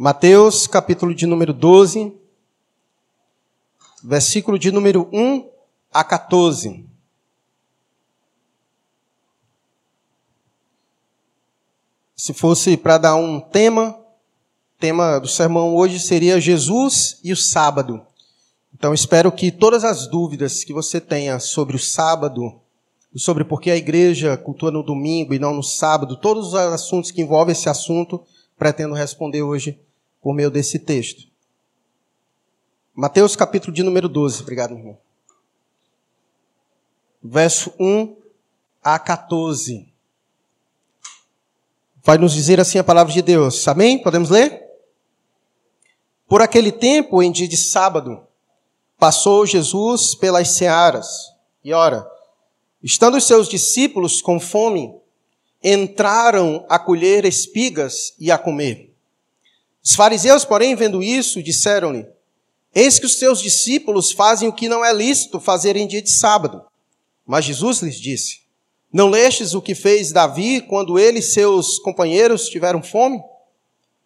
Mateus, capítulo de número 12, versículo de número 1 a 14. Se fosse para dar um tema, tema do sermão hoje seria Jesus e o sábado. Então espero que todas as dúvidas que você tenha sobre o sábado, sobre por que a igreja cultua no domingo e não no sábado, todos os assuntos que envolvem esse assunto, pretendo responder hoje por meio desse texto. Mateus capítulo de número 12, obrigado, irmão. Verso 1 a 14. Vai nos dizer assim a palavra de Deus. Amém? Podemos ler? Por aquele tempo, em dia de sábado, passou Jesus pelas searas. E ora, estando os seus discípulos com fome, entraram a colher espigas e a comer. Os fariseus, porém, vendo isso, disseram-lhe: Eis que os teus discípulos fazem o que não é lícito fazer em dia de sábado. Mas Jesus lhes disse: Não lestes o que fez Davi quando ele e seus companheiros tiveram fome?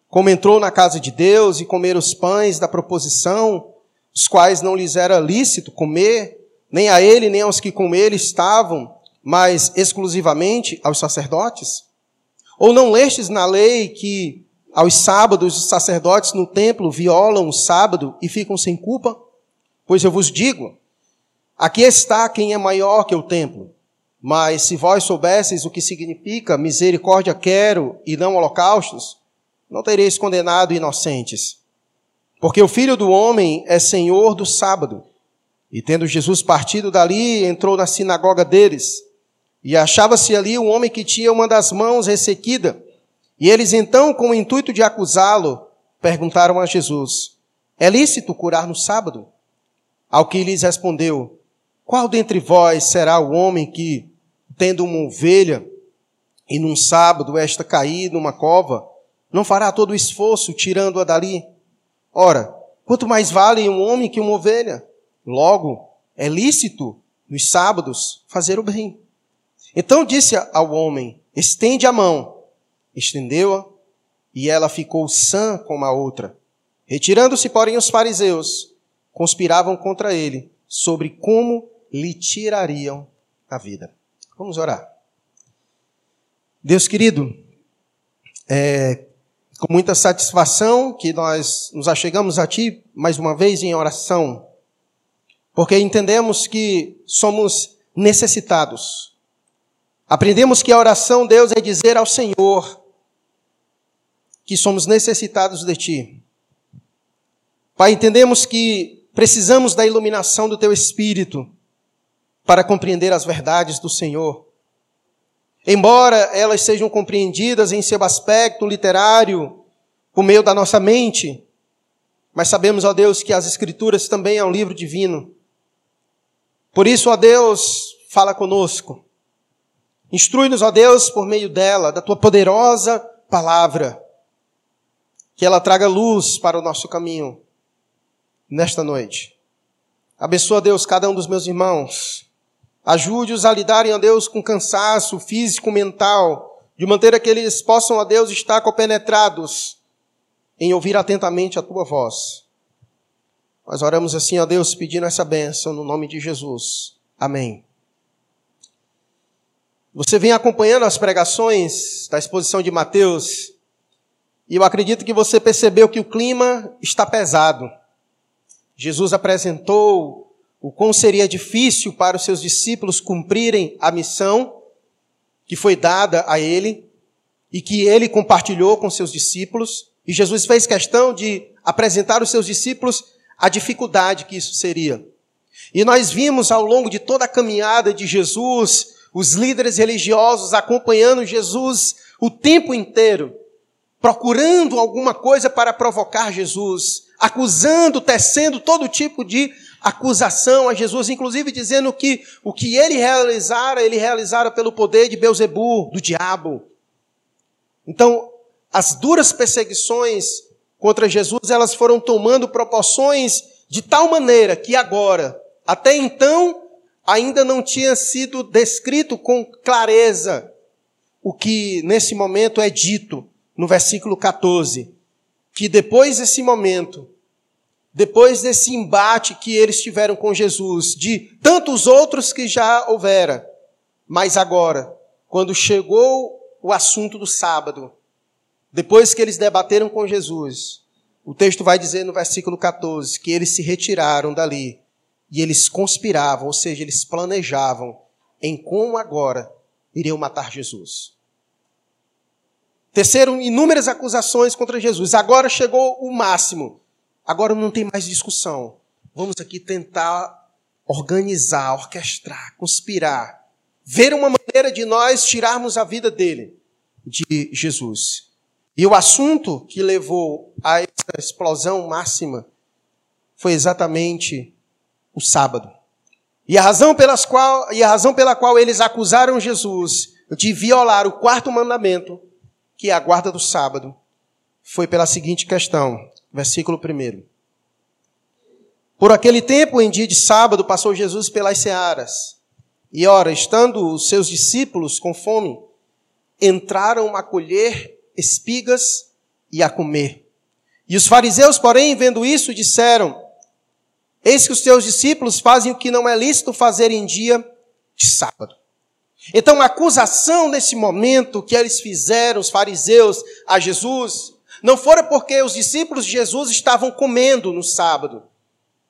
Como entrou na casa de Deus e comer os pães da proposição, os quais não lhes era lícito comer, nem a ele nem aos que com ele estavam, mas exclusivamente aos sacerdotes? Ou não lestes na lei que aos sábados os sacerdotes no templo violam o sábado e ficam sem culpa? Pois eu vos digo, aqui está quem é maior que o templo. Mas se vós soubesseis o que significa misericórdia quero e não holocaustos, não tereis condenado inocentes. Porque o filho do homem é senhor do sábado. E tendo Jesus partido dali, entrou na sinagoga deles. E achava-se ali um homem que tinha uma das mãos ressequida. E eles então, com o intuito de acusá-lo, perguntaram a Jesus: É lícito curar no sábado? Ao que lhes respondeu: Qual dentre vós será o homem que, tendo uma ovelha, e num sábado esta cair numa cova, não fará todo o esforço tirando-a dali? Ora, quanto mais vale um homem que uma ovelha? Logo, é lícito nos sábados fazer o bem. Então disse ao homem: Estende a mão. Estendeu-a, e ela ficou sã como a outra. Retirando-se, porém, os fariseus, conspiravam contra ele sobre como lhe tirariam a vida. Vamos orar. Deus querido, é com muita satisfação que nós nos achegamos a Ti mais uma vez em oração, porque entendemos que somos necessitados Aprendemos que a oração, Deus, é dizer ao Senhor que somos necessitados de Ti. Pai, entendemos que precisamos da iluminação do Teu Espírito para compreender as verdades do Senhor. Embora elas sejam compreendidas em seu aspecto literário, por meio da nossa mente, mas sabemos, ó Deus, que as Escrituras também é um livro divino. Por isso, ó Deus, fala conosco. Instrui-nos, ó Deus, por meio dela, da tua poderosa palavra. Que ela traga luz para o nosso caminho nesta noite. Abençoa, Deus, cada um dos meus irmãos. Ajude-os a lidarem, ó Deus, com cansaço físico, mental, de maneira que eles possam, ó Deus, estar compenetrados em ouvir atentamente a tua voz. Nós oramos assim, ó Deus, pedindo essa bênção no nome de Jesus. Amém. Você vem acompanhando as pregações da exposição de Mateus e eu acredito que você percebeu que o clima está pesado. Jesus apresentou o quão seria difícil para os seus discípulos cumprirem a missão que foi dada a ele e que ele compartilhou com seus discípulos. E Jesus fez questão de apresentar aos seus discípulos a dificuldade que isso seria. E nós vimos ao longo de toda a caminhada de Jesus os líderes religiosos acompanhando Jesus o tempo inteiro, procurando alguma coisa para provocar Jesus, acusando, tecendo todo tipo de acusação a Jesus, inclusive dizendo que o que ele realizara, ele realizara pelo poder de Beuzebu, do diabo. Então, as duras perseguições contra Jesus, elas foram tomando proporções de tal maneira que agora, até então, ainda não tinha sido descrito com clareza o que nesse momento é dito no versículo 14. que depois desse momento, depois desse embate que eles tiveram com Jesus, de tantos outros que já houvera, mas agora, quando chegou o assunto do sábado, depois que eles debateram com Jesus, o texto vai dizer no versículo 14 que eles se retiraram dali e eles conspiravam, ou seja, eles planejavam em como agora iriam matar Jesus. Teceram inúmeras acusações contra Jesus. Agora chegou o máximo. Agora não tem mais discussão. Vamos aqui tentar organizar, orquestrar, conspirar, ver uma maneira de nós tirarmos a vida dele, de Jesus. E o assunto que levou a essa explosão máxima foi exatamente o sábado. E a razão, pelas qual, e a razão pela qual eles acusaram Jesus de violar o quarto mandamento, que é a guarda do sábado, foi pela seguinte questão, versículo 1. Por aquele tempo, em dia de sábado, passou Jesus pelas searas. E ora, estando os seus discípulos com fome, entraram a colher espigas e a comer. E os fariseus, porém, vendo isso, disseram: Eis que os teus discípulos fazem o que não é lícito fazer em dia de sábado. Então, a acusação nesse momento que eles fizeram, os fariseus, a Jesus, não fora porque os discípulos de Jesus estavam comendo no sábado,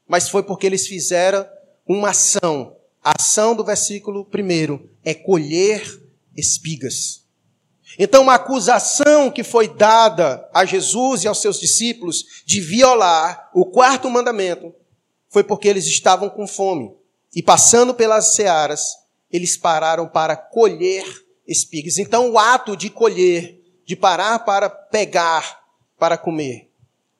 mas foi porque eles fizeram uma ação. A ação do versículo 1 é colher espigas. Então, a acusação que foi dada a Jesus e aos seus discípulos de violar o quarto mandamento foi porque eles estavam com fome. E passando pelas searas, eles pararam para colher espigas. Então, o ato de colher, de parar para pegar, para comer,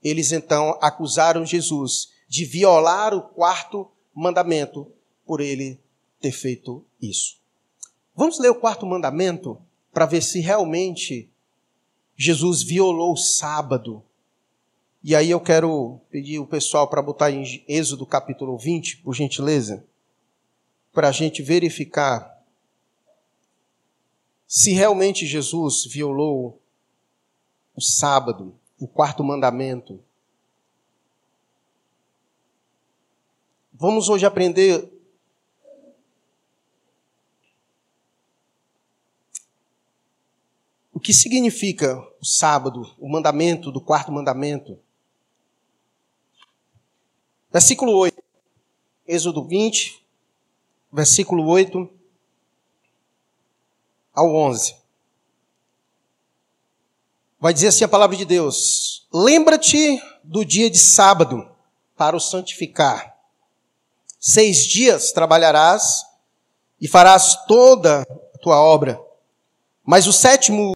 eles então acusaram Jesus de violar o quarto mandamento por ele ter feito isso. Vamos ler o quarto mandamento para ver se realmente Jesus violou o sábado e aí eu quero pedir o pessoal para botar em Êxodo capítulo 20, por gentileza, para a gente verificar se realmente Jesus violou o sábado, o quarto mandamento. Vamos hoje aprender o que significa o sábado, o mandamento do quarto mandamento. Versículo 8. Êxodo 20, versículo 8 ao 11. Vai dizer assim a palavra de Deus: Lembra-te do dia de sábado para o santificar. Seis dias trabalharás e farás toda a tua obra, mas o sétimo